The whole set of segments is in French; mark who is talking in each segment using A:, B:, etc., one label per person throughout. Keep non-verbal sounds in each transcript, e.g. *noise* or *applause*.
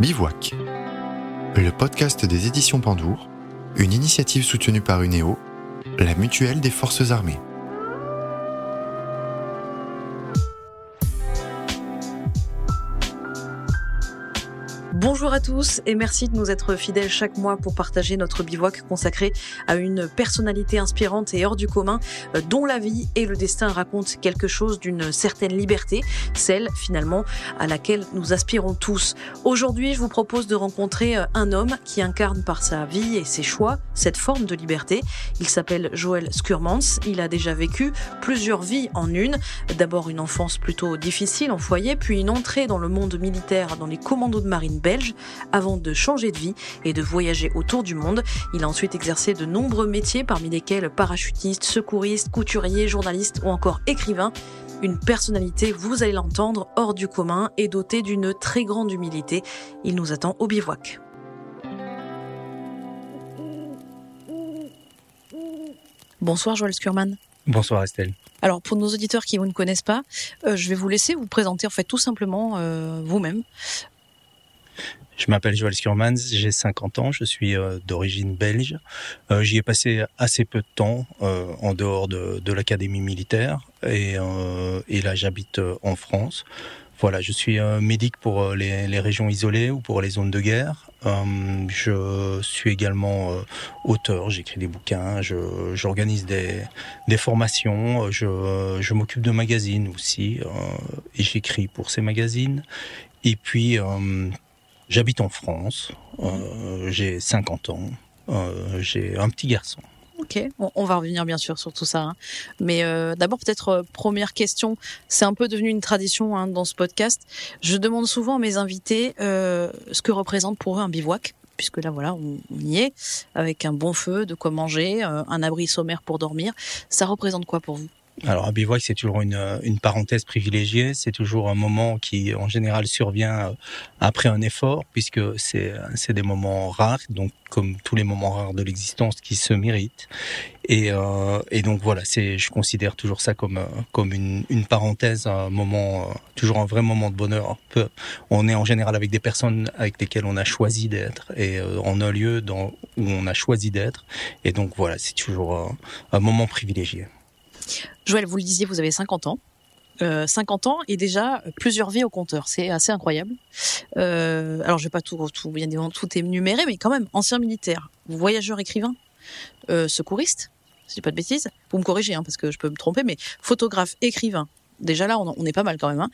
A: Bivouac, le podcast des éditions Pandour, une initiative soutenue par UNEO, la mutuelle des forces armées.
B: Bonjour à tous et merci de nous être fidèles chaque mois pour partager notre bivouac consacré à une personnalité inspirante et hors du commun euh, dont la vie et le destin racontent quelque chose d'une certaine liberté, celle finalement à laquelle nous aspirons tous. Aujourd'hui, je vous propose de rencontrer euh, un homme qui incarne par sa vie et ses choix cette forme de liberté. Il s'appelle Joël Skurmans. Il a déjà vécu plusieurs vies en une. D'abord une enfance plutôt difficile en foyer, puis une entrée dans le monde militaire dans les commandos de marine belge avant de changer de vie et de voyager autour du monde. Il a ensuite exercé de nombreux métiers parmi lesquels parachutiste, secouriste, couturier, journaliste ou encore écrivain. Une personnalité, vous allez l'entendre, hors du commun et dotée d'une très grande humilité. Il nous attend au bivouac. Bonsoir Joël Skurman.
C: Bonsoir Estelle.
B: Alors pour nos auditeurs qui vous ne connaissent pas, euh, je vais vous laisser vous présenter en fait tout simplement euh, vous-même.
C: Je m'appelle Joël Skurmans, j'ai 50 ans, je suis euh, d'origine belge. Euh, j'y ai passé assez peu de temps euh, en dehors de, l'académie militaire et, là j'habite en France. Voilà, je suis médic pour les, les, régions isolées ou pour les zones de guerre. je suis également auteur, j'écris des bouquins, j'organise des, des, formations, je, je m'occupe de magazines aussi et j'écris pour ces magazines. Et puis J'habite en France, euh, j'ai 50 ans, euh, j'ai un petit garçon.
B: Ok, on, va revenir bien sûr sur tout ça. Hein. Mais euh, d'abord, peut-être première question, c'est un peu devenu une tradition hein, dans ce podcast. Je demande souvent à mes invités ce que représente pour eux un bivouac, puisque là, voilà, on, y est, avec un bon feu, de quoi manger, un abri sommaire pour dormir. Ça représente quoi pour vous?
C: Alors un bivouac, c'est toujours une, une, parenthèse privilégiée. C'est toujours un moment qui, en général, survient euh, après un effort, puisque c'est des moments rares, donc comme tous les moments rares de l'existence, qui se méritent. Et, euh, et donc voilà, c'est, je considère toujours ça comme comme une, une parenthèse, un moment, toujours un vrai moment de bonheur. On est en général avec des personnes avec lesquelles on a choisi d'être et euh, en un lieu dans, où on a choisi d'être. Et donc voilà, c'est toujours un moment privilégié.
B: Joël, vous le disiez, vous avez 50 ans. Euh, 50 ans et déjà plusieurs vies au compteur. C'est assez incroyable. Euh, alors, je vais pas tout, tout, bien évidemment, tout énumérer, mais quand même, ancien militaire, voyageur écrivain, euh, secouriste, si je dis pas de bêtises. Vous me corrigez, hein, parce que je peux me tromper, mais photographe, écrivain. Déjà là, on, est pas mal quand même. Hein.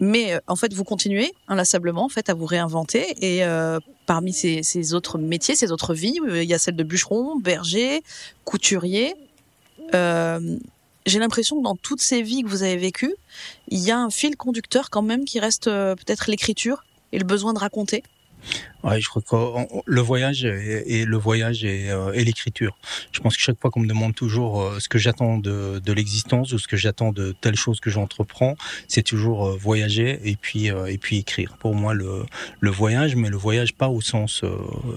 B: Mais euh, en fait, vous continuez inlassablement en fait à vous réinventer. Et parmi ces, autres métiers, ces autres vies, il y a celle de bûcheron, berger, couturier. J'ai l'impression que dans toutes ces vies que vous avez vécues, il y a un fil conducteur quand même qui reste euh, peut-être l'écriture et le besoin de raconter.
C: Ouais, je crois que le voyage et, le voyage et, euh, et l'écriture. Je pense que chaque fois qu'on me demande toujours euh, ce que j'attends de, l'existence ou ce que j'attends de telle chose que j'entreprends, c'est toujours euh, voyager et puis et puis écrire. Pour moi, le voyage, mais le voyage pas au sens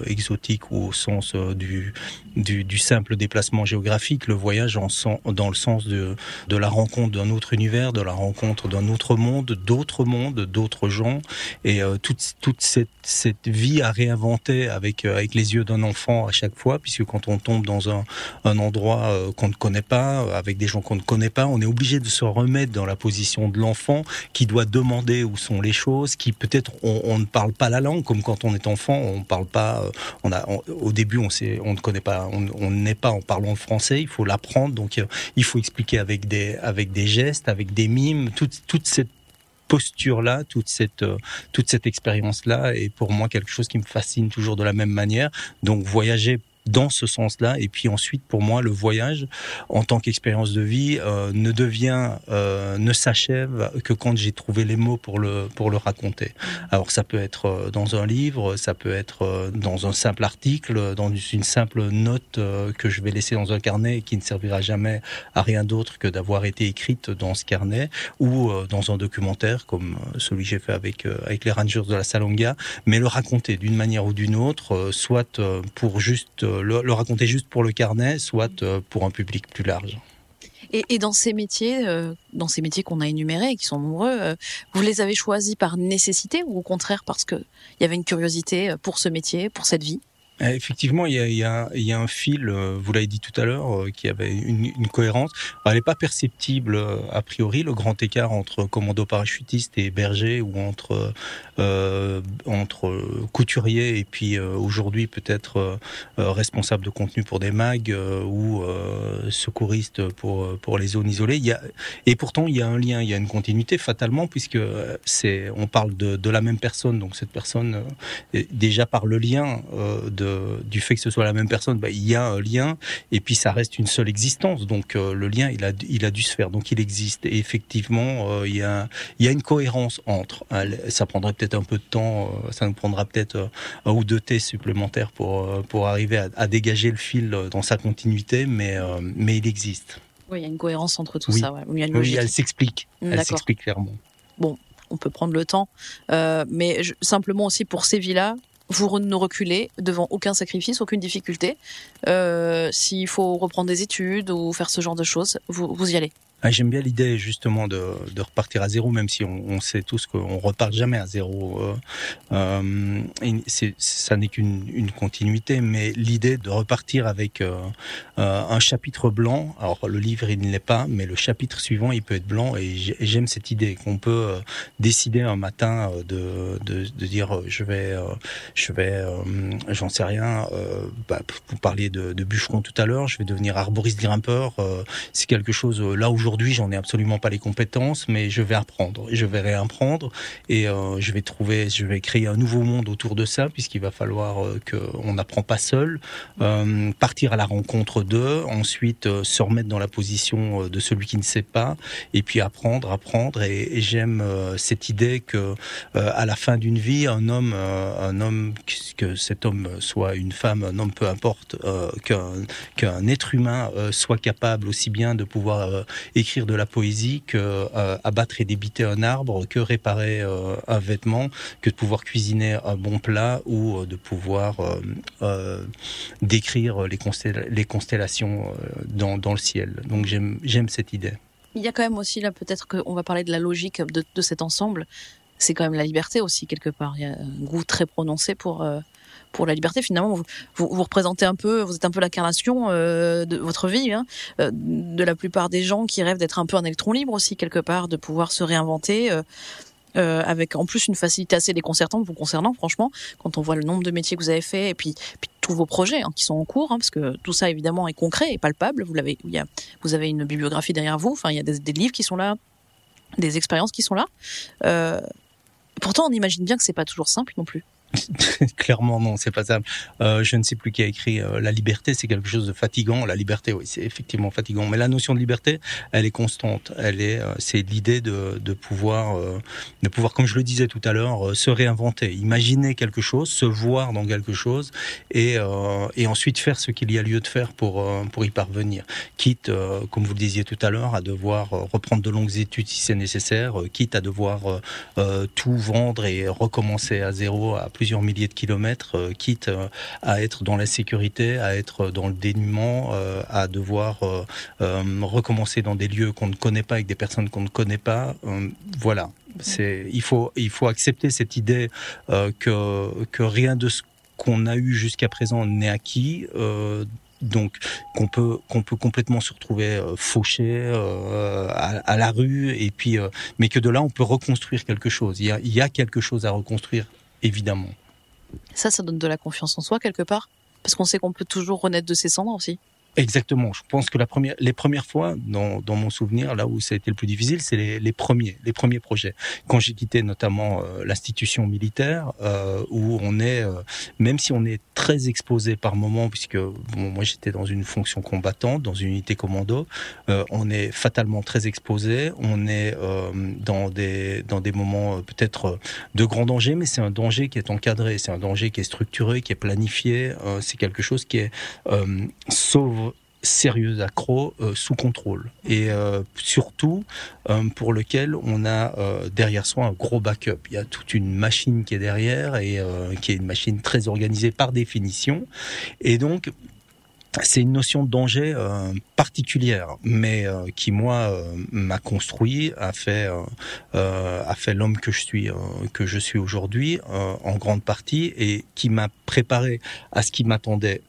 C: exotique ou au sens du simple déplacement géographique. Le voyage en dans le sens de de la rencontre d'un autre univers, de la rencontre d'un autre monde, d'autres mondes, d'autres gens et toute toute cette, cette vie à réinventer avec euh, avec les yeux d'un enfant à chaque fois, puisque quand on tombe dans un, un endroit euh, qu'on ne connaît pas, euh, avec des gens qu'on ne connaît pas, on est obligé de se remettre dans la position de l'enfant qui doit demander où sont les choses, qui peut-être on, ne parle pas la langue, comme quand on est enfant, on parle pas, on a au début on ne connaît pas, on n'est pas en parlant français, il faut l'apprendre, donc il faut expliquer avec des avec des gestes, avec des mimes, toute toute cette posture-là, toute cette euh, toute cette expérience-là est pour moi quelque chose qui me fascine toujours de la même manière. Donc voyager dans ce sens-là. Et puis ensuite, pour moi, le voyage, en tant qu'expérience de vie, euh, ne devient, euh, ne s'achève que quand j'ai trouvé les mots pour le pour le raconter. Alors ça peut être euh, dans un livre, ça peut être euh, dans un simple article, dans une simple note euh, que je vais laisser dans un carnet et qui ne servira jamais à rien d'autre que d'avoir été écrite dans ce carnet, ou dans un documentaire comme celui que j'ai fait avec avec les Rangers de la Salonga, mais le raconter d'une manière ou d'une autre, soit pour juste le, raconter juste pour le carnet, soit euh, pour un public plus large.
B: Et, dans ces métiers, dans ces métiers qu'on a énumérés et qui sont nombreux, vous les avez choisis par nécessité ou au contraire parce qu'il y avait une curiosité pour ce métier, pour cette vie?
C: euh, effectivement, il y a, il y a, il y a un fil, euh, vous l'avez dit tout à l'heure, euh, qui avait une, une cohérence. elle n'est pas perceptible a priori, le grand écart entre commando parachutiste et berger ou entre, euh, entre couturier et puis aujourd'hui peut-être responsable de contenu pour des mags ou secouriste pour, pour les zones isolées. Il y a, et pourtant, il y a un lien, il y a une continuité fatalement puisque c'est, on parle de, de la même personne, donc cette personne, déjà par le lien de du fait que ce soit la même personne, bah, il y a un lien et puis ça reste une seule existence. Donc euh, le lien, il a, il a dû se faire, donc il existe. Et effectivement, euh, il, y a, il y a une cohérence entre. Hein, ça prendrait peut-être un peu de temps, euh, ça nous prendra peut-être un ou deux thés supplémentaires pour, pour arriver à, dégager le fil dans sa continuité, mais, mais il existe.
B: Oui, il y a une cohérence entre tout ça.
C: Oui, elle s'explique. Elle s'explique clairement.
B: Bon, on peut prendre le temps, mais simplement aussi pour ces villas, vous ne reculez devant aucun sacrifice, aucune difficulté. Euh, s'il faut reprendre des études ou faire ce genre de choses, vous, vous y allez.
C: Ah, j'aime bien l'idée justement de, de, repartir à zéro, même si on, sait tous qu'on repart jamais à zéro. Euh, euh ça n'est qu'une une continuité, mais l'idée de repartir avec euh, un chapitre blanc. Alors le livre il ne l'est pas, mais le chapitre suivant il peut être blanc. Et j'aime cette idée qu'on peut décider un matin de, de, dire je vais, je vais, j'en sais rien. Bah, vous parliez de, de bûcheron tout à l'heure. Je vais devenir arboriste grimpeur. C'est quelque chose là où Aujourd'hui, j'en ai absolument pas les compétences, mais je vais apprendre, je vais réapprendre et euh, je vais trouver, je vais créer un nouveau monde autour de ça, puisqu'il va falloir euh, qu'on n'apprend pas seul, euh, partir à la rencontre d'eux, ensuite euh, se remettre dans la position de celui qui ne sait pas, et puis apprendre, apprendre. Et, et j'aime cette idée que à la fin d'une vie, un homme, un homme, que cet homme soit une femme, un homme, peu importe, qu'un qu'un être humain soit capable aussi bien de pouvoir écrire de la poésie que euh, abattre et débiter un arbre, que réparer euh, un vêtement, que de pouvoir cuisiner un bon plat ou euh, de pouvoir décrire les, constellations dans, le ciel. Donc j'aime cette idée.
B: Il y a quand même aussi là, peut-être qu'on va parler de la logique de cet ensemble. C'est quand même la liberté aussi quelque part. Il y a un goût très prononcé pour pour la liberté. Finalement, vous, vous, représentez un peu, vous êtes un peu l'incarnation euh, de votre vie, hein, euh, de la plupart des gens qui rêvent d'être un peu un électron libre aussi quelque part, de pouvoir se réinventer. Euh, euh, avec en plus une facilité assez déconcertante vous concernant, franchement, quand on voit le nombre de métiers que vous avez fait et puis, puis tous vos projets hein, qui sont en cours, hein, parce que tout ça évidemment est concret et palpable. Vous l'avez, il y a, vous avez une bibliographie derrière vous. Enfin, il y a des, des livres qui sont là, des expériences qui sont là. Euh, pourtant, on imagine bien que c'est pas toujours simple non plus. *laughs*
C: Clairement non, c'est pas ça. Euh, je ne sais plus qui a écrit euh, la liberté, c'est quelque chose de fatigant. La liberté, oui, c'est effectivement fatigant. Mais la notion de liberté, elle est constante. Elle est, euh, c'est l'idée de, de pouvoir, de pouvoir, comme je le disais tout à l'heure, se réinventer, imaginer quelque chose, se voir dans quelque chose, et et ensuite faire ce qu'il y a lieu de faire pour pour y parvenir. Quitte, comme vous le disiez tout à l'heure, à devoir reprendre de longues études si c'est nécessaire, quitte à devoir tout vendre et recommencer à zéro à plusieurs milliers de kilomètres, euh, quitte euh, à être dans la sécurité, à être dans le dénuement, euh, à devoir recommencer dans des lieux qu'on ne connaît pas avec des personnes qu'on ne connaît pas. voilà, c'est il faut il faut accepter cette idée que que rien de ce qu'on a eu jusqu'à présent n'est acquis. donc qu'on peut qu'on peut complètement se retrouver fauché à, la rue et puis mais que de là on peut reconstruire quelque chose il y a, il y a quelque chose à reconstruire évidemment.
B: Ça, ça donne de la confiance en soi quelque part Parce qu'on sait qu'on peut toujours renaître de ses cendres aussi
C: Exactement. Je pense que la première, les premières fois, dans, dans mon souvenir, là où ça a été le plus difficile, c'est les, les, premiers, les premiers projets. Quand j'ai quitté notamment euh, l'institution militaire, euh, où on est, euh, même si on est très exposé par moment, puisque moi j'étais dans une fonction combattante, dans une unité commando, euh, on est fatalement très exposé. On est dans des dans des moments peut-être de grand danger, mais c'est un danger qui est encadré, c'est un danger qui est structuré, qui est planifié. c'est quelque chose qui est sauve sérieux accro euh, sous contrôle et euh, surtout euh, pour lequel on a derrière soi un gros backup. Il y a toute une machine qui est derrière et qui est une machine très organisée par définition et donc c'est une notion de danger euh, particulière, mais euh, qui moi euh, m'a construit, a fait a fait l'homme que je suis que je suis aujourd'hui en grande partie et qui m'a préparé à ce qui m'attendait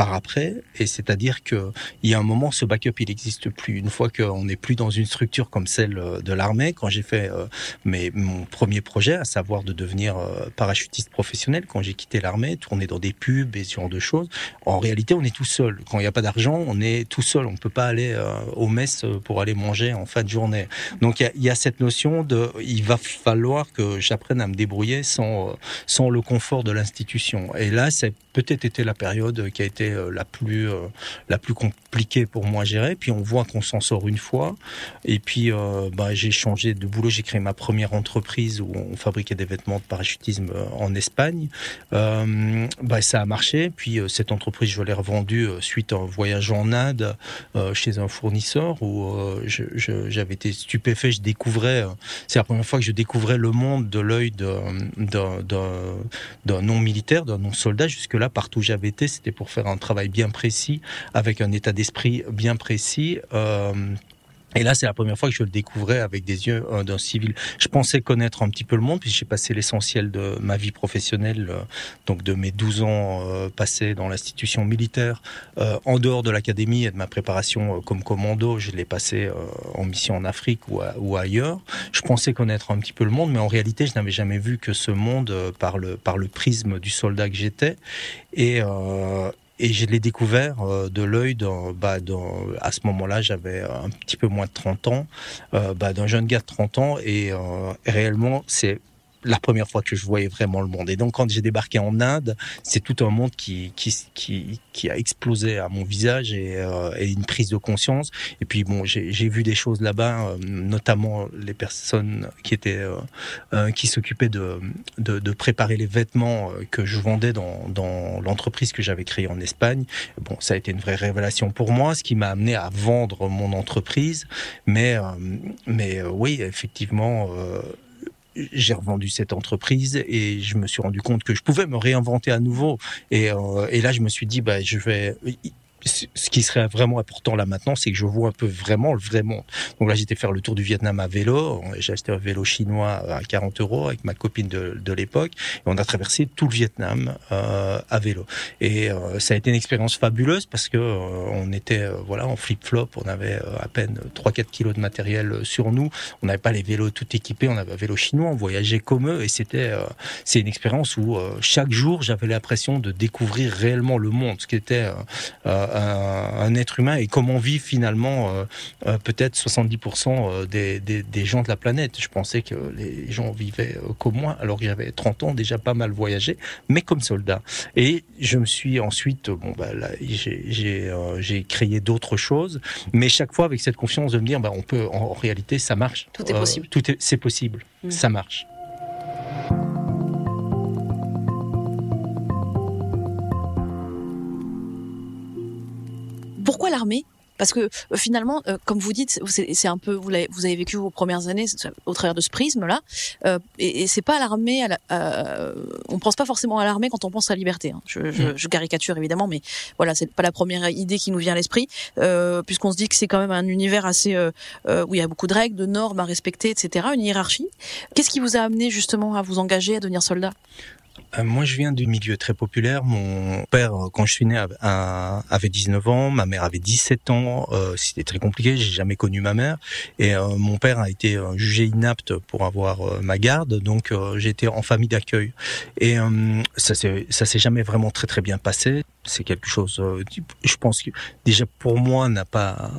C: par après, et c'est-à-dire que il y a un moment, ce backup il n'existe plus. Une fois qu'on n'est plus dans une structure comme celle euh, de l'armée, quand j'ai fait euh, mes, mon premier projet, à savoir de devenir euh, parachutiste professionnel, quand j'ai quitté l'armée, tourner dans des pubs et ce genre de choses, en réalité on est tout seul. Quand il n'y a pas d'argent, on est tout seul. On ne peut pas aller au mess pour aller manger en fin de journée. Donc il y, y, a cette notion de, il va falloir que j'apprenne à me débrouiller sans sans le confort de l'institution. Et là, c'est peut-être été la période qui a été euh, la plus euh, la plus compliquée pour moi à gérer. Puis on voit qu'on s'en sort une fois. Et puis euh, bah, j'ai changé de boulot. J'ai créé ma première entreprise où on fabriquait des vêtements de parachutisme en Espagne. bah, ça a marché. Puis cette entreprise, je l'ai revendue suite à un voyage en Inde chez un fournisseur où j'avais été stupéfait. Je découvrais, c'est la première fois que je découvrais le monde de l'œil d'un non militaire, d'un non soldat. Jusque là, partout où j'avais été, c'était pour faire un travail bien précis, avec un état d'esprit bien précis. Euh, et là, c'est la première fois que je le découvrais avec des yeux euh, d'un civil. Je pensais connaître un petit peu le monde, puis j'ai passé l'essentiel de ma vie professionnelle, euh, donc de mes 12 ans passés dans l'institution militaire, en dehors de l'académie et de ma préparation comme commando, je l'ai passé en mission en Afrique ou, ou, ailleurs. Je pensais connaître un petit peu le monde, mais en réalité, je n'avais jamais vu que ce monde par le, par le prisme du soldat que j'étais. Et, et je l'ai découvert euh, de l'œil bah, à ce moment-là, j'avais un petit peu moins de 30 ans, euh, bah, d'un jeune gars de 30 ans, et euh, réellement, c'est la première fois que je voyais vraiment le monde. Et donc, quand j'ai débarqué en Inde, c'est tout un monde qui, qui, qui, qui a explosé à mon visage et, euh, et une prise de conscience. Et puis, bon, j'ai vu des choses là-bas, euh, notamment les personnes qui étaient, euh, euh qui s'occupaient de, de, de, préparer les vêtements que je vendais dans, dans l'entreprise que j'avais créée en Espagne. Bon, ça a été une vraie révélation pour moi, ce qui m'a amené à vendre mon entreprise. Mais, mais oui, effectivement, j'ai revendu cette entreprise et je me suis rendu compte que je pouvais me réinventer à nouveau. Et, euh, et là, je me suis dit, bah, je vais ce qui serait vraiment important là maintenant, c'est que je vois un peu vraiment le vrai monde. Donc là, j'étais faire le tour du Vietnam à vélo. J'ai acheté un vélo chinois à 40 euros avec ma copine de, de l'époque. Et on a traversé tout le Vietnam euh, à vélo. Et euh, ça a été une expérience fabuleuse parce que euh, on était euh, voilà en flip-flop. On avait euh, à peine 3-4 kilos de matériel sur nous. On n'avait pas les vélos tout équipés. On avait un vélo chinois. On voyageait comme eux. Et c'était c'est une expérience où chaque jour, j'avais l'impression de découvrir réellement le monde, ce qui était un, être humain et comment vivent finalement euh, euh, peut-être 70% euh, des, des, des, gens de la planète. Je pensais que les gens vivaient comme moi, alors que j'avais 30 ans, déjà pas mal voyagé, mais comme soldat. Et je me suis ensuite, bon, bah, j'ai créé d'autres choses, mais chaque fois avec cette confiance de me dire, bah, on peut, en, réalité, ça marche.
B: Tout est possible.
C: tout c'est possible. Mmh. Ça marche.
B: Pourquoi l'armée? Parce que euh, finalement, euh, comme vous dites, c'est un peu, vous avez, vous avez vécu vos premières années au travers de ce prisme-là, euh, et, et c'est pas à l'armée, euh, on pense pas forcément à l'armée quand on pense à la liberté. Hein. Je, je, mm. je, caricature évidemment, mais voilà, c'est pas la première idée qui nous vient à l'esprit, euh, puisqu'on se dit que c'est quand même un univers assez où il y a beaucoup de règles, de normes à respecter, etc., une hiérarchie. Qu'est-ce qui vous a amené justement à vous engager à devenir soldat?
C: euh, moi, je viens du milieu très populaire. Mon père, euh, quand je suis né, avait 19 ans. Ma mère avait 17 ans. Euh, C'était très compliqué. J'ai jamais connu ma mère. Et euh, mon père a été jugé inapte pour avoir ma garde. Donc, j'étais en famille d'accueil. Et ça s'est jamais vraiment très très bien passé c'est quelque chose, euh, je pense que déjà pour moi n'a pas,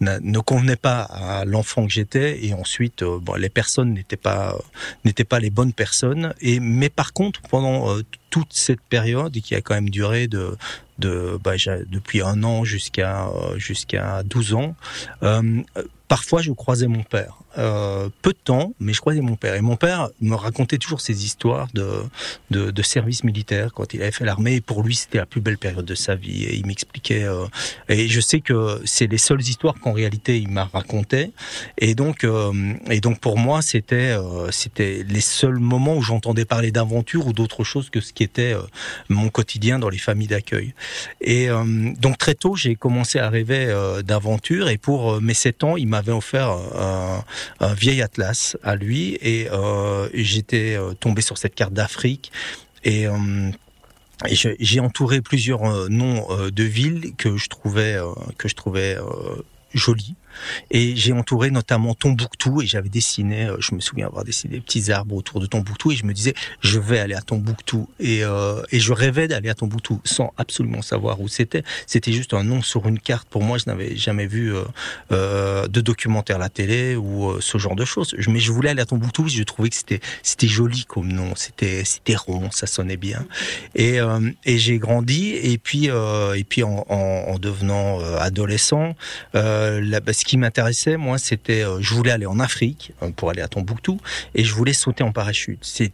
C: ne convenait pas à l'enfant que j'étais, et ensuite, euh, bon, les personnes n'étaient pas, n'étaient pas les bonnes personnes. Et mais par contre, pendant euh, toute cette période qui a quand même duré de, de bah, depuis un an jusqu'à jusqu'à 12 ans, parfois je croisais mon père euh, peu de temps, mais je croisais mon père. Et mon père me racontait toujours ces histoires de, de, de service militaire quand il avait fait l'armée. Et pour lui, c'était la plus belle période de sa vie. Et il m'expliquait. Euh, et je sais que c'est les seules histoires qu'en réalité il m'a racontées. Et donc, euh, et donc pour moi, c'était euh, c'était les seuls moments où j'entendais parler d'aventure ou d'autre chose que ce qui était euh, mon quotidien dans les familles d'accueil. Et donc très tôt, j'ai commencé à rêver d'aventure. Et pour mes sept ans, il m'avait offert un, un, vieil atlas à lui. Et j'étais tombé sur cette carte d'Afrique. Et et j'ai entouré plusieurs noms de villes que je trouvais que je trouvais jolies et j'ai entouré notamment Tombouctou et j'avais dessiné, euh, je me souviens avoir dessiné des petits arbres autour de Tombouctou et je me disais, je vais aller à Tombouctou. Et, euh, et je rêvais d'aller à Tombouctou sans absolument savoir où c'était. C'était juste un nom sur une carte. Pour moi, je n'avais jamais vu euh, de documentaire à la télé ou ce genre de choses. Mais je voulais aller à Tombouctou. Je trouvais que c'était joli comme nom. C'était rond, ça sonnait bien. Et, et j'ai grandi et puis et puis en, en, en devenant adolescent, là, bah, ce qui m'intéressait, moi, c'était, euh, je voulais aller en Afrique euh, pour aller à Tombouctou et je voulais sauter en parachute. C'est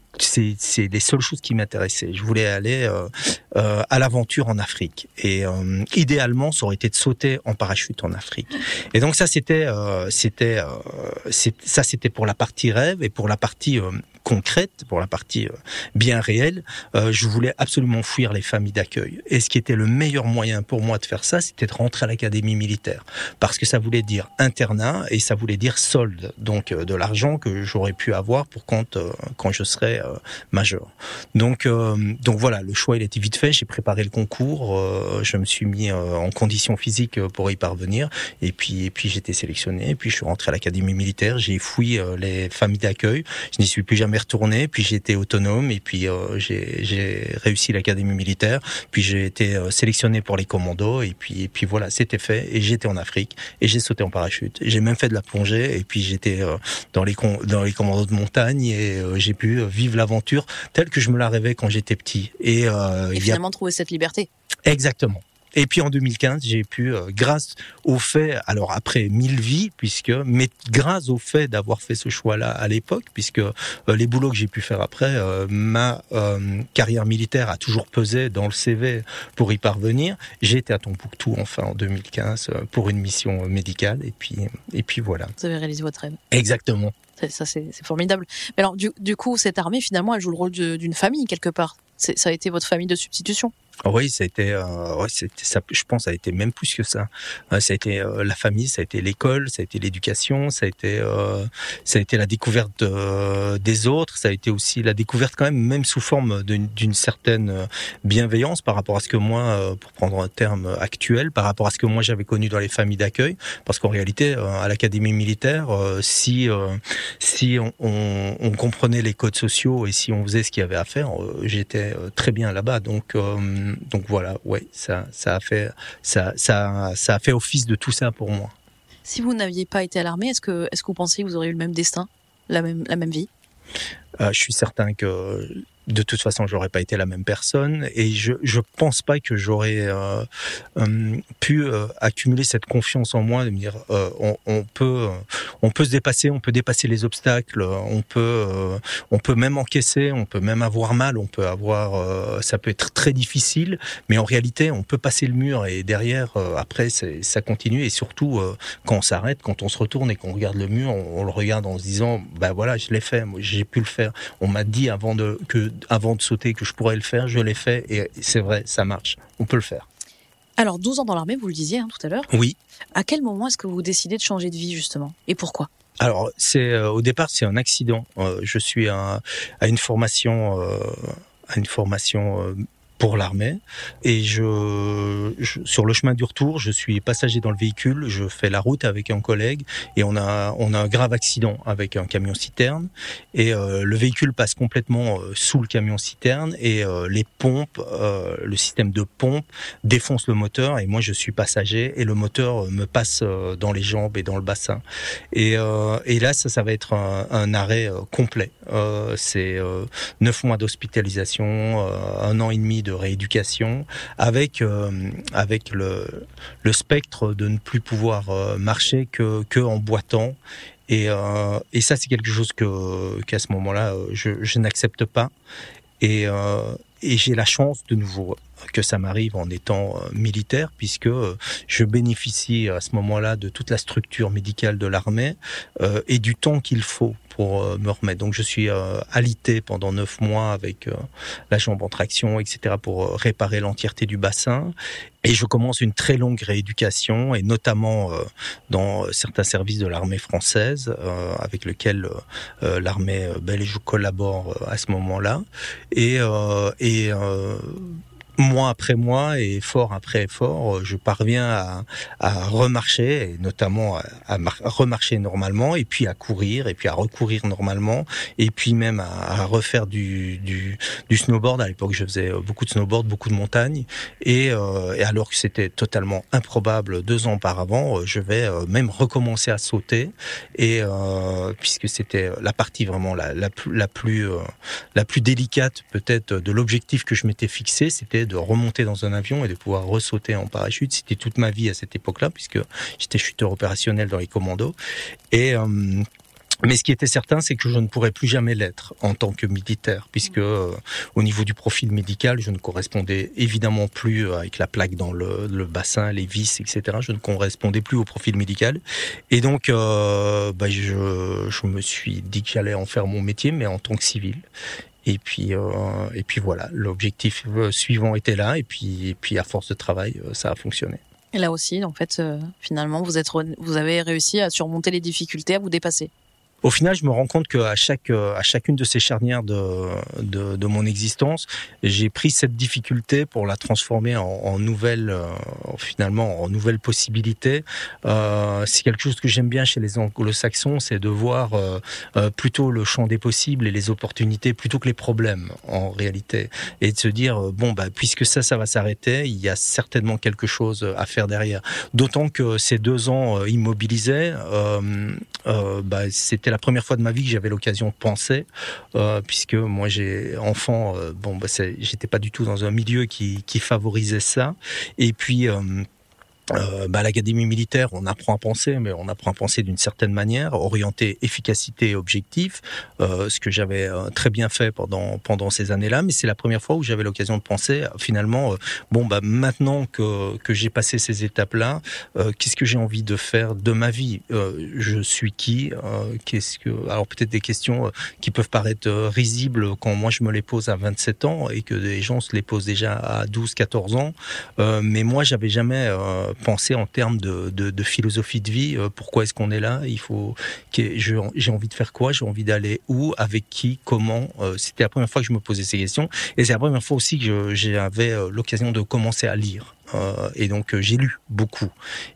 C: les seules choses qui m'intéressaient. Je voulais aller euh, euh à l'aventure en Afrique et idéalement, ça aurait été de sauter en parachute en Afrique. Et donc ça, c'était c'était ça, c'était pour la partie rêve et pour la partie concrète, pour la partie bien réelle, euh, je voulais absolument fuir les familles d'accueil. Et ce qui était le meilleur moyen pour moi de faire ça, c'était de rentrer à l'académie militaire. Parce que ça voulait dire internat et ça voulait dire solde, donc euh, de l'argent que j'aurais pu avoir pour quand euh, quand je serais euh, majeur. Donc donc voilà, le choix il était vite fait. J'ai préparé le concours, je me suis mis en condition physique pour y parvenir et puis et puis j'étais sélectionné. Puis je suis rentré à l'académie militaire. J'ai fouillé les familles d'accueil. Je n'y suis plus jamais retourné. Puis j'ai été autonome et puis j'ai réussi l'académie militaire. Puis j'ai été sélectionné pour les commandos et puis et puis voilà, c'était fait et j'étais en Afrique et j'ai sauté en parachute j'ai même fait de la plongée et puis j'étais euh, dans les dans les commandos de montagne et euh, j'ai pu euh, vivre l'aventure telle que je me la rêvais quand j'étais petit.
B: Et, et finalement trouver cette liberté.
C: Exactement. Et puis en 2015, j'ai pu, euh, grâce au fait, alors après mille vies, puisque, mais grâce au fait d'avoir fait ce choix-là à l'époque, puisque euh, les boulots que j'ai pu faire après, euh, ma carrière militaire a toujours pesé dans le CV pour y parvenir. J'ai été à Tombouctou enfin en 2015 pour une mission médicale, et puis, et puis voilà.
B: Vous avez réalisé votre rêve.
C: Exactement.
B: Ça, c'est formidable. Mais alors, du, du, coup, cette armée, finalement, elle joue le rôle d'une famille quelque part. Ça a été votre famille de substitution.
C: Oui, ça a été, euh, ouais, ça, je pense, ça a été même plus que ça. ça a été euh, la famille, ça a été l'école, ça a été l'éducation, ça a été, euh, ça a été la découverte des autres, ça a été aussi la découverte quand même, même sous forme d'une certaine bienveillance par rapport à ce que moi, pour prendre un terme actuel, par rapport à ce que moi j'avais connu dans les familles d'accueil, parce qu'en réalité, à l'académie militaire, si si on, on, on, comprenait les codes sociaux et si on faisait ce qu'il y avait à faire, j'étais très bien là-bas, donc donc voilà, ouais, ça, ça a fait, ça, ça, ça a fait office de tout ça pour moi.
B: Si vous n'aviez pas été à l'armée, est-ce que, est-ce que vous pensiez que vous auriez eu le même destin, la même, la même vie?
C: Euh, Je suis certain que de toute façon, j'aurais pas été la même personne et je je pense pas que j'aurais euh, euh, pu euh, accumuler cette confiance en moi de me dire on, on, peut on peut se dépasser, on peut dépasser les obstacles, on peut on peut même encaisser, on peut même avoir mal, on peut avoir ça peut être très difficile, mais en réalité, on peut passer le mur et derrière après ça continue et surtout quand on s'arrête, quand on se retourne et qu'on regarde le mur, on, on, le regarde en se disant bah voilà, je l'ai fait, j'ai pu le faire. On m'a dit avant de que avant de sauter que je pourrais le faire, je l'ai fait et c'est vrai, ça marche. On peut le faire.
B: Alors, 12 ans dans l'armée, vous le disiez hein, tout à l'heure.
C: Oui.
B: À quel moment est-ce que vous décidez de changer de vie, justement? Et pourquoi?
C: Alors, c'est euh, au départ, c'est un accident. Euh, je suis à, à une formation, euh, à une formation pour l'armée. Et je, sur le chemin du retour, je suis passager dans le véhicule, je fais la route avec un collègue et on a, on a un grave accident avec un camion citerne. Et euh, le véhicule passe complètement euh, sous le camion citerne et euh, les pompes, le système de pompe défonce le moteur et moi je suis passager et le moteur me passe dans les jambes et dans le bassin. Et, et là, ça, ça va être un, un arrêt complet. C'est neuf mois d'hospitalisation, un an et demi de rééducation, avec euh, avec le, le spectre de ne plus pouvoir euh, marcher que que en boitant Et, et ça, c'est quelque chose que qu'à ce moment-là, je, n'accepte pas. Et, et j'ai la chance de nouveau que ça m'arrive en étant euh, militaire, puisque euh, je bénéficie à ce moment-là de toute la structure médicale de l'armée euh, et du temps qu'il faut pour me remettre. Donc je suis alité pendant neuf mois avec la jambe en traction, etc., pour réparer l'entièreté du bassin. Et je commence une très longue rééducation, et notamment dans certains services de l'armée française, avec lequel l'armée belge collabore à ce moment-là. Et mois après mois et fort après fort, je parviens à, à remarcher, et notamment à, à, remarcher normalement, et puis à courir, et puis à recourir normalement, et puis même à, à refaire du, du, du, snowboard. À l'époque, je faisais beaucoup de snowboard, beaucoup de montagnes, et, euh, et alors que c'était totalement improbable deux ans auparavant, je vais euh, même recommencer à sauter, et euh, puisque c'était la partie vraiment la, la, la plus euh, la plus délicate peut-être de l'objectif que je m'étais fixé, c'était de remonter dans un avion et de pouvoir ressauter en parachute. C'était toute ma vie à cette époque-là, puisque j'étais chuteur opérationnel dans les commandos. Et euh, mais ce qui était certain, c'est que je ne pourrais plus jamais l'être en tant que militaire, puisque euh, au niveau du profil médical, je ne correspondais évidemment plus avec la plaque dans le, bassin, les vis, etc. Je ne correspondais plus au profil médical, et donc euh, bah, je, je me suis dit que j'allais en faire mon métier, mais en tant que civil. Et puis, euh, et puis voilà, l'objectif euh, suivant était là, et puis, et puis à force de travail, euh, ça a fonctionné.
B: Et là aussi, en fait, finalement, vous, êtes, vous avez réussi à surmonter les difficultés, à vous dépasser
C: au final, je me rends compte qu'à chaque, à chacune de ces charnières de, de, de mon existence, j'ai pris cette difficulté pour la transformer en, en nouvelle, euh, finalement, en nouvelle possibilité. Euh, c'est quelque chose que j'aime bien chez les anglo-saxons, c'est de voir euh, euh, plutôt le champ des possibles et les opportunités plutôt que les problèmes, en réalité. Et de se dire, euh, bon, bah, puisque ça, ça va s'arrêter, il y a certainement quelque chose à faire derrière. D'autant que ces deux ans immobilisés, bah, c'était la première fois de ma vie que j'avais l'occasion de penser, euh, puisque moi j'ai enfant, euh, bon, bah, j'étais pas du tout dans un milieu qui, qui favorisait ça. Et puis euh, euh, bah, l'académie militaire, on apprend à penser, mais on apprend à penser d'une certaine manière, orienté efficacité et objectif, euh, ce que j'avais euh, très bien fait pendant pendant ces années-là. Mais c'est la première fois où j'avais l'occasion de penser, euh, finalement, bon bah maintenant que que j'ai passé ces étapes-là, qu'est-ce que j'ai envie de faire de ma vie? Je suis qui? Qu'est-ce que Alors peut-être des questions qui peuvent paraître risibles quand moi je me les pose à 27 ans et que des gens se les posent déjà à 12, 14 ans. mais moi j'avais jamais penser en termes de, de, de philosophie de vie. Euh, pourquoi est-ce qu'on est là Il faut j'ai envie de faire quoi J'ai envie d'aller où Avec qui Comment euh, C'était la première fois que je me posais ces questions, et c'est la première fois aussi que j'avais euh, l'occasion de commencer à lire. Et donc j'ai lu beaucoup.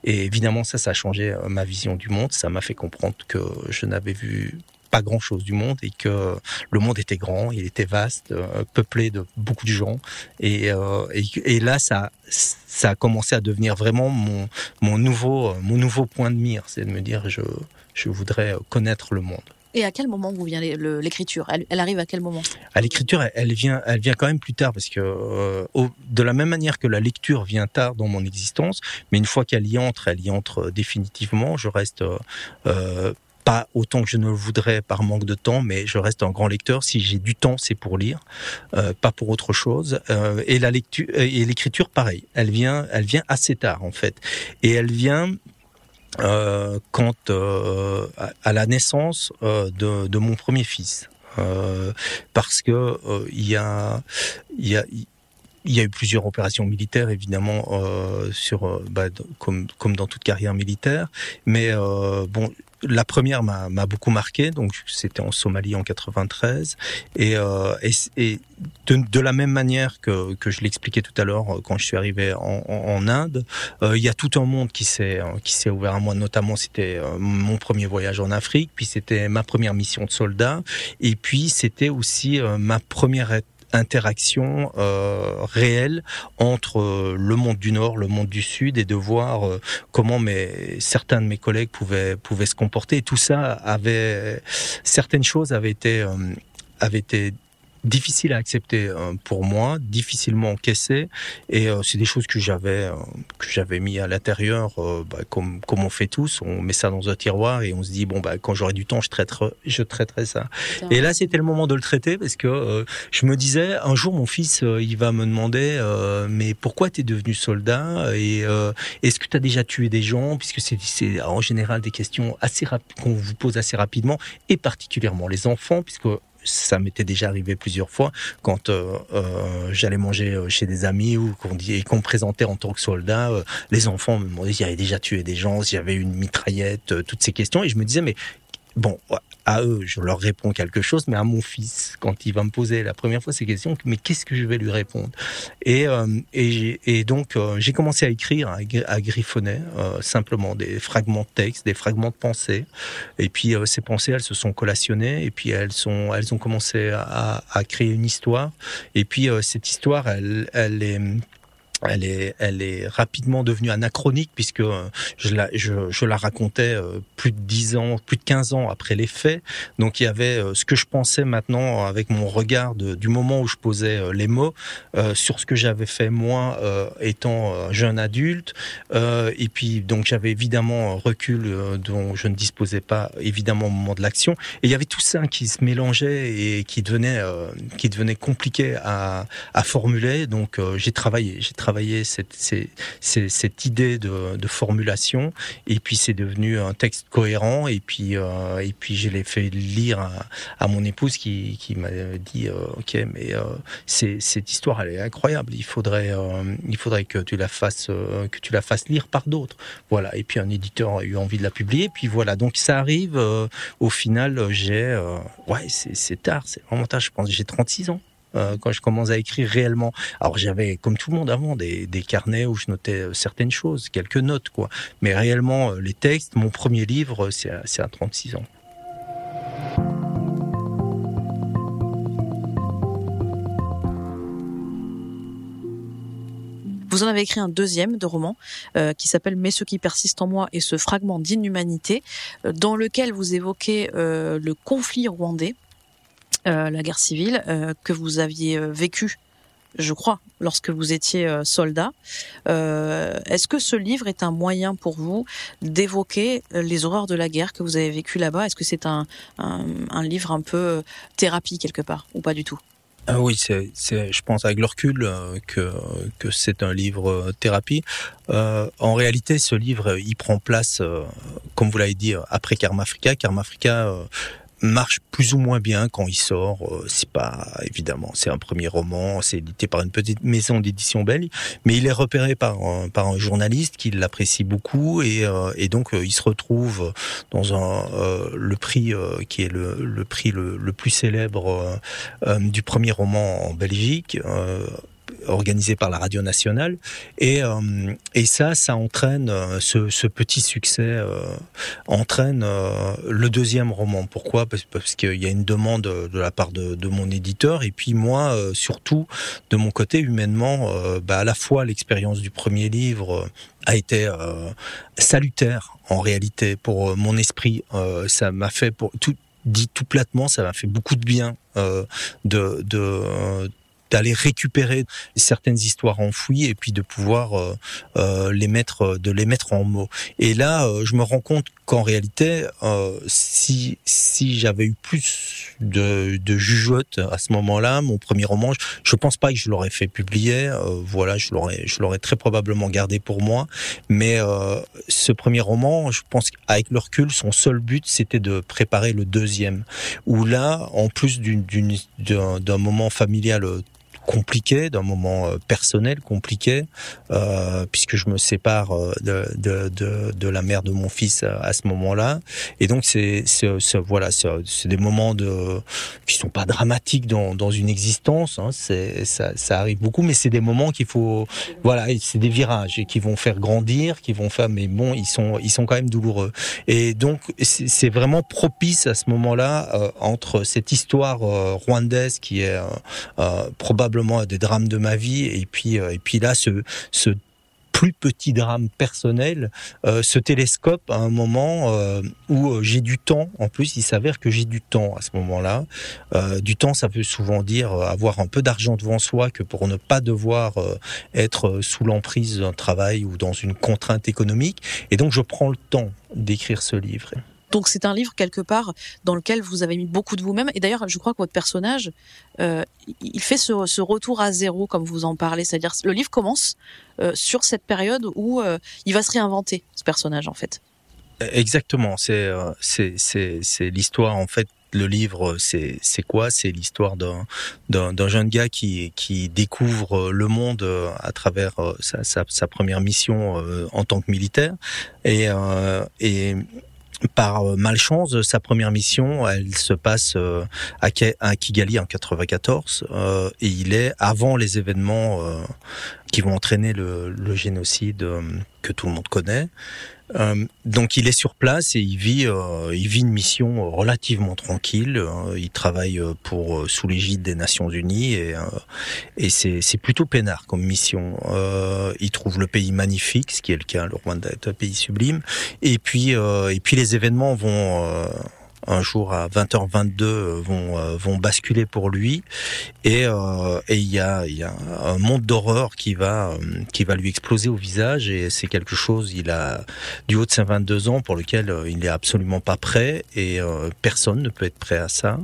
C: Et évidemment ça, ça a changé ma vision du monde. Ça m'a fait comprendre que je n'avais vu pas grand chose du monde et que le monde était grand, il était vaste, euh, peuplé de beaucoup de gens. Et, euh, et, et, là, ça, ça a commencé à devenir vraiment mon, mon, nouveau, mon nouveau point de mire. C'est de me dire, je, je voudrais connaître le monde.
B: Et à quel moment vous vient l'écriture? Elle, elle, arrive à quel moment?
C: À l'écriture, elle vient, elle vient quand même plus tard parce que euh, au, de la même manière que la lecture vient tard dans mon existence, mais une fois qu'elle y entre, elle y entre définitivement. Je reste euh, pas autant que je ne le voudrais par manque de temps, mais je reste un grand lecteur. Si j'ai du temps, c'est pour lire, euh, pas pour autre chose. Euh, et la lecture et l'écriture, pareil. Elle vient, elle vient assez tard en fait, et elle vient euh, quand euh, à la naissance euh, de, de, mon premier fils, euh, parce que il y a il y a il y a eu plusieurs opérations militaires, évidemment, euh, sur, bah, comme, comme dans toute carrière militaire. Mais euh, bon, la première m'a beaucoup marqué, donc c'était en Somalie en 93, et, euh, et, et de, de, la même manière que, que je l'expliquais tout à l'heure euh, quand je suis arrivé en, en, Inde, euh, il y a tout un monde qui s'est euh, qui s'est ouvert à moi. Notamment, c'était euh, mon premier voyage en Afrique, puis c'était ma première mission de soldat, et puis c'était aussi ma première interaction euh, réelle entre euh, le monde du Nord, le monde du Sud, et de voir euh, comment mes, certains de mes collègues pouvaient, pouvaient se comporter. Tout ça avait, certaines choses avaient été, avaient été difficile à accepter euh, pour moi, difficilement encaissé, et euh, c'est des choses que j'avais euh, que j'avais mis à l'intérieur, bah, comme comme on fait tous, on met ça dans un tiroir et on se dit bon bah quand j'aurai du temps, je traiterai je traiterai ça. Et là c'était le moment de le traiter parce que je me disais un jour mon fils il va me demander mais pourquoi tu es devenu soldat et est-ce que tu as déjà tué des gens? Puisque c'est c'est en général des questions assez qu'on vous pose assez rapidement et particulièrement les enfants puisque ça m'était déjà arrivé plusieurs fois quand euh, euh, j'allais manger euh, chez des amis ou qu'on me présentait en tant que soldat, les enfants me demandaient s'il y déjà tué des gens, s'il y avait une mitraillette, toutes ces questions, et je me disais mais bon, à eux, je leur réponds quelque chose, mais à mon fils, quand il va me poser la première fois ces questions, mais qu'est-ce que je vais lui répondre? Et, euh, et, et, donc, euh, j'ai commencé à écrire, à, griffonner euh, simplement des fragments de texte, des fragments de pensée. Et puis, ces pensées, elles se sont collationnées, et puis elles, sont, elles ont commencé à, à créer une histoire. Et puis, cette histoire, elle, elle est elle est, elle est rapidement devenue anachronique puisque euh, je la, je, je la racontais euh, plus de 10 ans, plus de 15 ans après les faits. Donc il y avait euh, ce que je pensais maintenant avec mon regard du moment où je posais les mots sur ce que j'avais fait moi étant jeune adulte. et puis donc j'avais évidemment un recul dont je ne disposais pas évidemment au moment de l'action. Et il y avait tout ça qui se mélangeait et qui devenait, qui devenait compliqué à, à formuler. Donc j'ai travaillé, j'ai travaillé cette, cette, idée de, formulation. Et puis c'est devenu un texte cohérent. Et puis euh, et puis je l'ai fait lire à, à, mon épouse qui, qui m'a dit euh, ok mais euh, cette histoire elle est incroyable. Il faudrait il faudrait que tu la fasses que tu la fasses lire par d'autres. Voilà. Et puis un éditeur a eu envie de la publier. Puis voilà. Donc ça arrive au final j'ai ouais c'est tard. C'est vraiment tard. Je pense j'ai 36 ans euh, quand je commence à écrire réellement. Alors j'avais, comme tout le monde avant, des, carnets où je notais euh, certaines choses, quelques notes, quoi. Mais réellement, euh, les textes, mon premier livre, c'est à, à 36 ans.
B: Vous en avez écrit un deuxième de roman qui s'appelle Mais ce qui persiste en moi et ce fragment d'inhumanité, dans lequel vous évoquez le conflit rwandais la guerre civile euh, que vous aviez euh, vécue je crois, lorsque vous étiez soldat. Est-ce que ce livre est un moyen pour vous d'évoquer les horreurs de la guerre que vous avez vécues là-bas? Est-ce que c'est un, un, livre un peu thérapie quelque part ou pas du tout?
C: Ah oui, c'est, je pense avec le recul que, que c'est un livre thérapie. en réalité, ce livre, il prend place, comme vous l'avez dit, après Karma Africa. Karma Africa marche plus ou moins bien quand il sort. Euh, c'est pas évidemment, c'est un premier roman, c'est édité par une petite maison d'édition belge, mais il est repéré par un, par un journaliste qui l'apprécie beaucoup et, euh, et donc euh, il se retrouve dans un le prix qui est le, le prix le, le, plus célèbre du premier roman en Belgique organisé par la radio nationale. Et euh, et ça ça entraîne euh, ce, petit succès euh, entraîne le deuxième roman. Pourquoi? Parce, parce qu'il y a une demande de la part de, de mon éditeur et puis moi surtout de mon côté humainement bah, à la fois l'expérience du premier livre a été salutaire en réalité. Pour mon esprit ça m'a fait pour tout dit tout platement ça m'a fait beaucoup de bien de, de d'aller récupérer certaines histoires enfouies et puis de pouvoir euh, euh, les mettre de les mettre en mots. Et là, euh, je me rends compte qu'en réalité, si si j'avais eu plus de, de jugeote à ce moment-là, mon premier roman, je, pense pas que je l'aurais fait publier. voilà, je l'aurais je l'aurais très probablement gardé pour moi. Mais ce premier roman, je pense qu'avec le recul, son seul but, c'était de préparer le deuxième. Où là, en plus d'une d'un moment familial compliqué, d'un moment euh, personnel compliqué, euh, puisque je me sépare euh, de, de, de, de, la mère de mon fils à, ce moment-là. Et donc c'est voilà, c'est des moments de qui sont pas dramatiques dans, dans une existence. Hein, c'est ça, ça arrive beaucoup, mais c'est des moments qu'il faut voilà, c'est des virages qui vont faire grandir, qui vont faire, mais bon, ils sont ils sont quand même douloureux. Et donc c'est vraiment propice à ce moment-là euh, entre cette histoire rwandaise qui est probablement des drames de ma vie et puis euh, et puis là ce ce plus petit drame personnel, ce télescope à un moment où j'ai du temps. En plus, il s'avère que j'ai du temps à ce moment-là. du temps, ça veut souvent dire avoir un peu d'argent devant soi que pour ne pas devoir être sous l'emprise d'un travail ou dans une contrainte économique. Et donc, je prends le temps d'écrire ce livre.
B: Donc c'est un livre quelque part dans lequel vous avez mis beaucoup de vous-même. Et d'ailleurs, je crois que votre personnage, euh, il fait ce, retour à zéro, comme vous en parlez. C'est-à-dire, le livre commence euh, sur cette période où euh, il va se réinventer, ce personnage, en fait.
C: Exactement. C'est c'est l'histoire en fait le livre, c'est quoi? C'est l'histoire d'un jeune gars qui, qui découvre le monde à travers sa, sa, première mission en tant que militaire. Et par euh, malchance, sa première mission, elle se passe euh, à Kigali en 94 euh, et il est avant les événements qui vont entraîner le, génocide que tout le monde connaît. donc il est sur place et il vit, il vit une mission relativement tranquille. il travaille pour sous l'égide des Nations Unies et, et c'est plutôt peinard comme mission. il trouve le pays magnifique, ce qui est le cas. Le Rwanda est un pays sublime. Et puis et puis les événements vont un jour à 20h22 vont euh, vont basculer pour lui. Et euh, et il y a il y a un monde d'horreur qui va euh, qui va lui exploser au visage. Et c'est quelque chose il a du haut de ses 22 ans pour lequel il n'est absolument pas prêt. Et personne ne peut être prêt à ça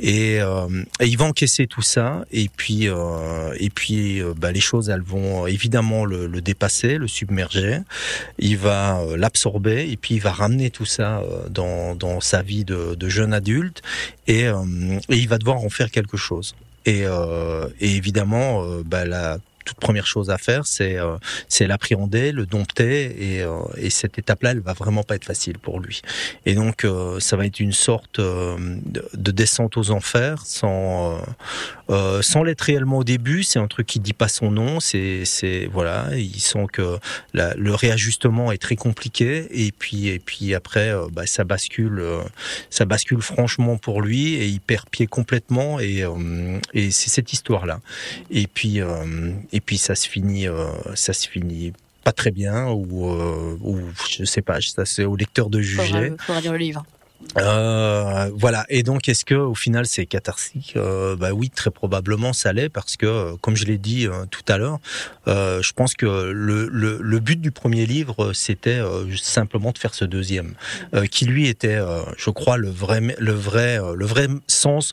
C: et, euh, il va encaisser tout ça. Et puis, euh, et puis, euh, bah, les choses, elles vont évidemment le, le dépasser, le submerger. Il va euh, l'absorber et puis il va ramener tout ça dans, dans sa vie de, de jeune adulte. Et, et, il va devoir en faire quelque chose. Et, et évidemment, bah, la toute première chose à faire, c'est euh, l'appréhender, le dompter, et, euh, et cette étape-là, elle va vraiment pas être facile pour lui. Et donc, euh, ça va être une sorte de, descente aux enfers, sans sans l'être réellement au début. C'est un truc qui dit pas son nom. C'est voilà, ils sent que le réajustement est très compliqué, et puis et puis après, bah, ça bascule, ça bascule franchement pour lui, et il perd pied complètement, et et c'est cette histoire-là. Et puis et puis ça se finit, euh, ça se finit pas très bien ou, euh, ou je sais pas, ça c'est au lecteur de juger.
B: Il faudra lire le livre.
C: Euh, voilà. Et donc, est-ce que au final c'est catharsique euh, Bah oui, très probablement ça l'est parce que, euh, comme je l'ai dit euh, tout à l'heure, je pense que le, le, le, but du premier livre c'était simplement de faire ce deuxième, qui lui était, je crois, le vrai, le vrai, le vrai sens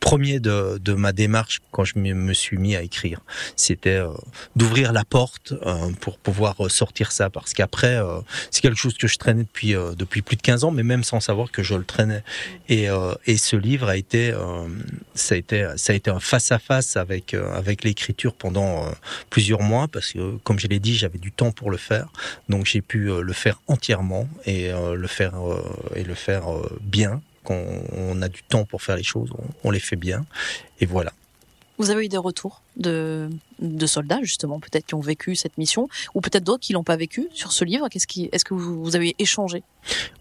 C: premier de, de, ma démarche quand je me suis mis à écrire. C'était euh, d'ouvrir la porte euh, pour pouvoir sortir ça, parce qu'après, euh, c'est quelque chose que je traînais depuis depuis plus de 15 ans, mais même sans savoir que je le traînais. Et, et ce livre a été, ça a été, ça a été un face à face avec avec l'écriture pendant plusieurs mois, parce que comme je l'ai dit, j'avais du temps pour le faire, donc j'ai pu le faire entièrement et le faire et le faire bien on a du temps pour faire les choses, on, les fait bien. Et voilà.
B: Vous avez eu des retours? De, soldats, justement, peut-être qui ont vécu cette mission, ou peut-être d'autres qui l'ont pas vécu sur ce livre. Qu'est-ce qui, est-ce que vous, avez échangé?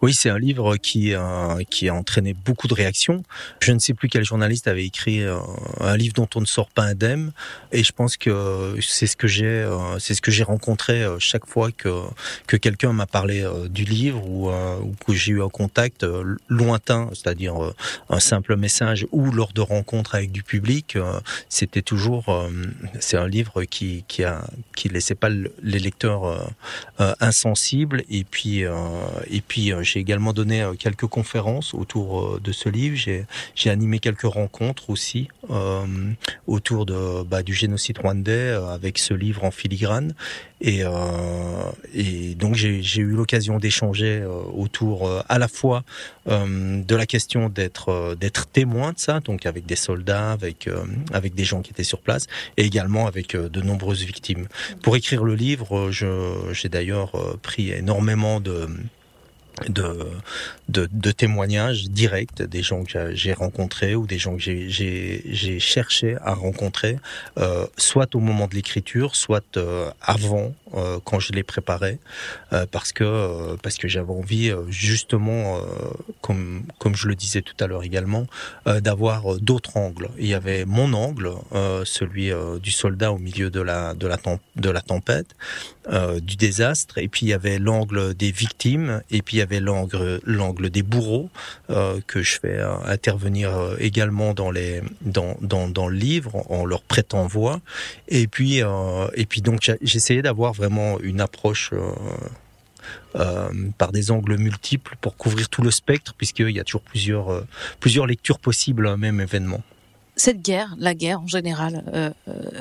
C: Oui, c'est un livre qui, euh, qui a entraîné beaucoup de réactions. Je ne sais plus quel journaliste avait écrit euh, un livre dont on ne sort pas indemne, et je pense que c'est ce que j'ai, euh, c'est ce que j'ai rencontré chaque fois que que quelqu'un m'a parlé du livre ou, ou que j'ai eu un contact lointain, c'est-à-dire un simple message ou lors de rencontres avec du public. C'était toujours, c'est un livre qui qui a qui laissait pas les lecteurs insensibles, et puis et puis euh, j'ai également donné euh, quelques conférences autour euh, de ce livre. J'ai animé quelques rencontres aussi autour de bah, du génocide rwandais avec ce livre en filigrane. Et, et donc j'ai eu l'occasion d'échanger autour à la fois de la question d'être d'être témoin de ça, donc avec des soldats, avec avec des gens qui étaient sur place, et également avec de nombreuses victimes. Pour écrire le livre, j'ai d'ailleurs pris énormément de de, de, de, témoignages directs des gens que j'ai rencontrés ou des gens que j'ai cherché à rencontrer, euh, soit au moment de l'écriture, soit euh, avant, quand je les préparais parce que parce que j'avais envie justement comme comme je le disais tout à l'heure également d'avoir d'autres angles. Il y avait mon angle, celui du soldat au milieu de la de la de la tempête, du désastre, et puis il y avait l'angle des victimes, et puis il y avait l'angle l'angle des bourreaux que je fais intervenir également dans les dans dans, dans le livre en leur prêtant voix. Et puis, euh, et puis donc j'essayais d'avoir vraiment une approche euh, euh, par des angles multiples pour couvrir tout le spectre, puisqu'il y a toujours plusieurs, plusieurs lectures possibles à un même événement.
B: Cette guerre, la guerre en général,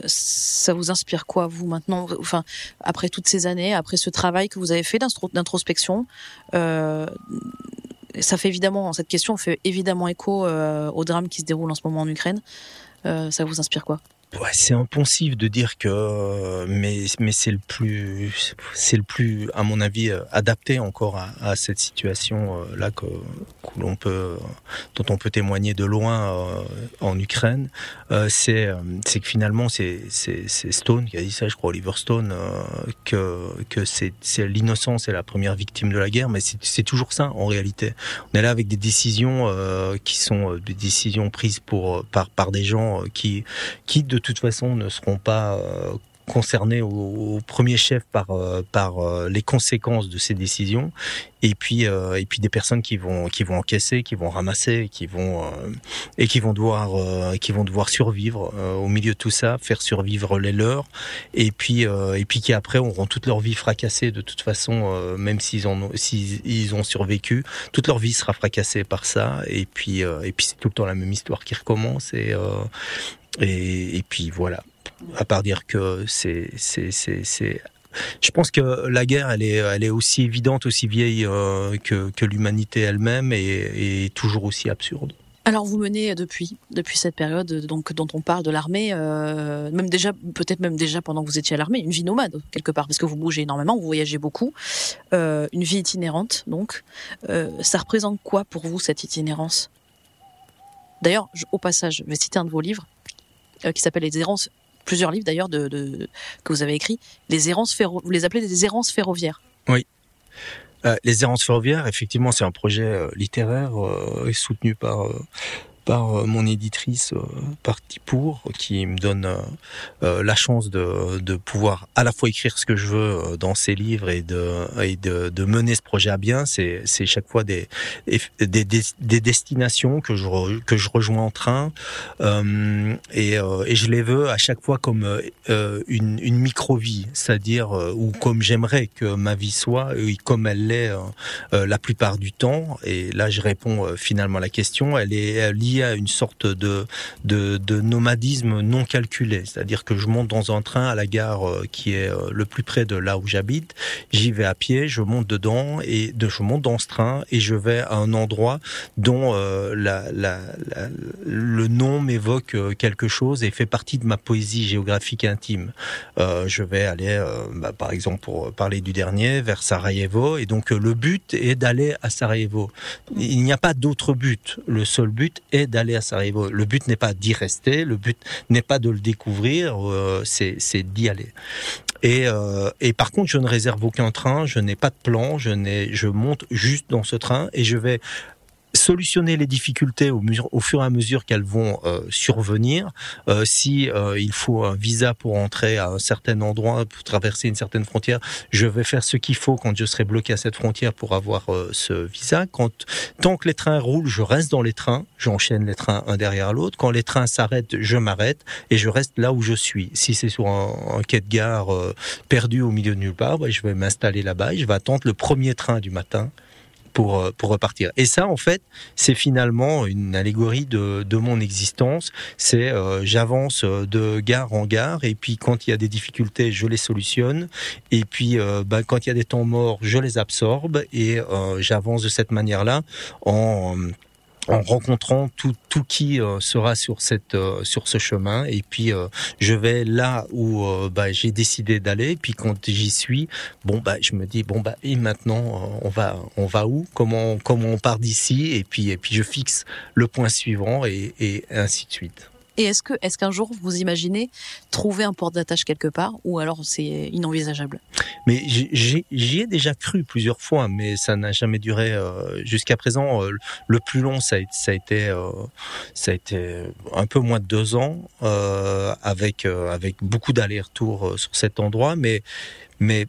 B: ça vous inspire quoi, vous, maintenant Enfin, après toutes ces années, après ce travail que vous avez fait d'introspection, ça fait évidemment, cette question fait évidemment écho au drame qui se déroule en ce moment en Ukraine. ça vous inspire quoi?
C: Ouais, c'est impensif de dire que, mais mais c'est le plus, c'est le plus, à mon avis, euh, adapté encore à, à cette situation euh, là que, que l'on peut, dont on peut témoigner de loin euh, en Ukraine. c'est c'est que finalement c'est c'est Stone qui a dit ça, je crois Oliver Stone, que que c'est c'est l'innocence est la première victime de la guerre, mais c'est toujours ça en réalité. On est là avec des décisions qui sont des décisions prises pour par par des gens qui qui de toute façon ne seront pas euh, concernés au, premier chef par euh, par euh, les conséquences de ces décisions. Et puis et puis des personnes qui vont qui vont encaisser qui vont ramasser qui vont et qui vont devoir qui vont devoir survivre au milieu de tout ça faire survivre les leurs. Et puis et puis qui après auront toute leur vie fracassée de toute façon même s'ils ont s'ils ont survécu toute leur vie sera fracassée par ça. Et puis et puis c'est tout le temps la même histoire qui recommence. Et et, puis voilà. À part dire que c'est c'est c'est je pense que la guerre, elle est, elle est aussi évidente, aussi vieille euh, que, l'humanité elle-même et, toujours aussi absurde.
B: Alors vous menez depuis depuis cette période donc dont on parle de l'armée, euh, même déjà peut-être même déjà pendant que vous étiez à l'armée, une vie nomade quelque part parce que vous bougez énormément, vous voyagez beaucoup, euh, une vie itinérante donc. Ça représente quoi pour vous cette itinérance? D'ailleurs, au passage, je vais citer un de vos livres qui s'appelle Les errances, plusieurs livres d'ailleurs de, de, que vous avez écrits, les errances ferro, vous les appelez des errances ferroviaires.
C: Oui. Euh, les errances ferroviaires, effectivement, c'est un projet euh, littéraire euh, soutenu par par euh, mon éditrice euh, Parti pour, qui me donne euh, la chance de, de pouvoir à la fois écrire ce que je veux dans ces livres et de, et de, de mener ce projet à bien. C'est, c'est chaque fois des, des, des, destinations que je, que je rejoins en train euh, et, et je les veux à chaque fois comme euh, une, une micro-vie, c'est-à-dire ou comme j'aimerais que ma vie soit, et comme elle l'est la plupart du temps. Et là, je réponds finalement à la question. Elle est liée à une sorte de, de, de nomadisme non calculé. C'est-à-dire que je monte dans un train à la gare euh, qui est euh, le plus près de là où j'habite. J'y vais à pied, je monte dedans et de, je monte dans ce train et je vais à un endroit dont euh, la, le nom m'évoque quelque chose et fait partie de ma poésie géographique intime. Je vais aller, bah, par exemple, pour parler du dernier, vers Sarajevo. Et donc, le but est d'aller à Sarajevo. Il n'y a pas d'autre but. Le seul but est d'aller à Sarajevo. Le but n'est pas d'y rester, le but n'est pas de le découvrir, euh, c'est d'y aller. Et, euh, et, par contre, je ne réserve aucun train, je n'ai pas de plan, je, je monte juste dans ce train et je vais solutionner les difficultés au, fur et à mesure qu'elles vont euh, survenir. Euh, si euh, il faut un visa pour entrer à un certain endroit, pour traverser une certaine frontière, je vais faire ce qu'il faut quand je serai bloqué à cette frontière pour avoir ce visa. Quand tant que les trains roulent, je reste dans les trains, j'enchaîne les trains un derrière l'autre. Quand les trains s'arrêtent, je m'arrête et je reste là où je suis. Si c'est sur un, quai de gare perdu au milieu de nulle part, je vais m'installer là-bas et je vais attendre le premier train du matin pour, euh, pour repartir. Et ça, en fait, c'est finalement une allégorie de, de mon existence. C'est euh, j'avance euh, de gare en gare, et puis quand il y a des difficultés, je les solutionne. Et puis bah, quand il y a des temps morts, je les absorbe, et j'avance de cette manière-là en rencontrant tout, tout qui euh, sera sur cette euh, sur ce chemin. Et puis euh, je vais là où bah, j'ai décidé d'aller. Puis quand j'y suis bon bah je me dis bon bah et maintenant on va on va où? Comment comment on part d'ici? Et puis et puis je fixe le point suivant et, et ainsi de suite
B: Et est-ce que, est-ce qu'un jour vous imaginez trouver un port d'attache quelque part, ou alors c'est inenvisageable?
C: Mais j'y ai déjà cru plusieurs fois, mais ça n'a jamais duré euh, jusqu'à présent. Euh, le plus long, ça a, ça a été, euh, ça a été un peu moins de deux ans, avec avec beaucoup d'allers-retours sur cet endroit, mais mais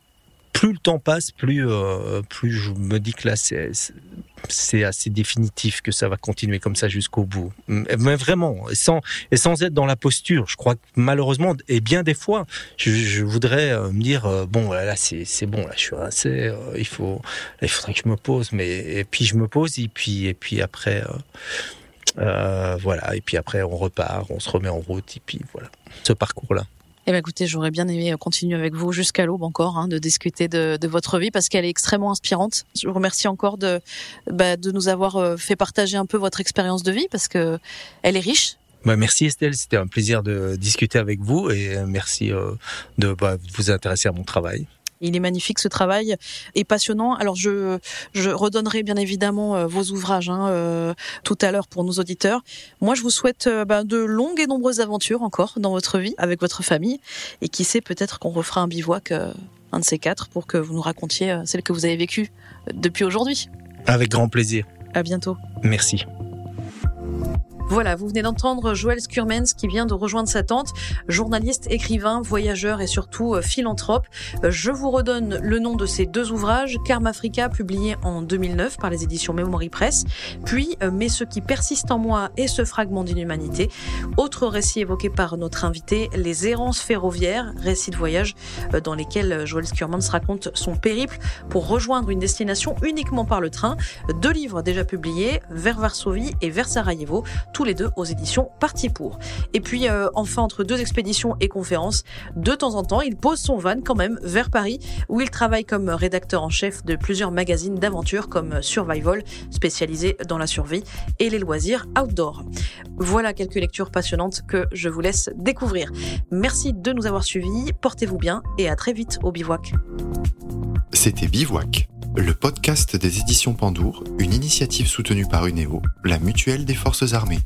C: plus le temps passe, plus, euh, plus je me dis que là, c'est assez définitif que ça va continuer comme ça jusqu'au bout. Mais vraiment, sans, et sans être dans la posture. Je crois que malheureusement, et bien des fois, je, voudrais euh, me dire, euh, bon, là, c'est bon, là, je suis assez, il, faut, il faudrait que je me pose. Mais, et puis je me pose, et puis, et puis après, voilà, et puis après, on repart, on se remet en route, et puis voilà, ce parcours-là.
B: Eh bien, écoutez, j'aurais bien aimé euh, continuer avec vous jusqu'à l'aube encore, hein, de discuter de, de, votre vie parce qu'elle est extrêmement inspirante. Je vous remercie encore de, bah, de nous avoir euh, fait partager un peu votre expérience de vie parce que elle est riche.
C: Bah, merci Estelle, c'était un plaisir de discuter avec vous et euh, merci de bah, vous intéresser à mon travail.
B: Il est magnifique ce travail et passionnant. Alors je, je redonnerai bien évidemment euh, vos ouvrages hein, euh, tout à l'heure pour nos auditeurs. Moi je vous souhaite euh, ben, de longues et nombreuses aventures encore dans votre vie avec votre famille et qui sait peut-être qu'on refera un bivouac un de ces quatre pour que vous nous racontiez celle que vous avez vécue depuis aujourd'hui.
C: Avec grand plaisir.
B: À bientôt.
C: Merci.
B: Voilà, vous venez d'entendre Joël Skurmens qui vient de rejoindre sa tante, journaliste, écrivain, voyageur et surtout euh, philanthrope. Euh, je vous redonne le nom de ces deux ouvrages, Karma Africa publié en 2009 par les éditions Memory Press, puis euh, Mais ce qui persiste en moi et ce fragment d'inhumanité. Autre récit évoqué par notre invité, Les errances ferroviaires, récits de voyage dans lesquels Joël Skurmans raconte son périple pour rejoindre une destination uniquement par le train. Deux livres déjà publiés, vers Varsovie et vers Sarajevo tous les deux aux éditions Parti pour. Et puis euh, enfin, entre deux expéditions et conférences, de temps en temps, il pose son van quand même vers Paris, où il travaille comme rédacteur en chef de plusieurs magazines d'aventure comme Survival, spécialisé dans la survie, et les loisirs outdoor. Voilà quelques lectures passionnantes que je vous laisse découvrir. Merci de nous avoir suivis, portez-vous bien et à très vite au bivouac.
A: C'était Bivouac le podcast des éditions Pandour, une initiative soutenue par UNEO, la mutuelle des forces armées.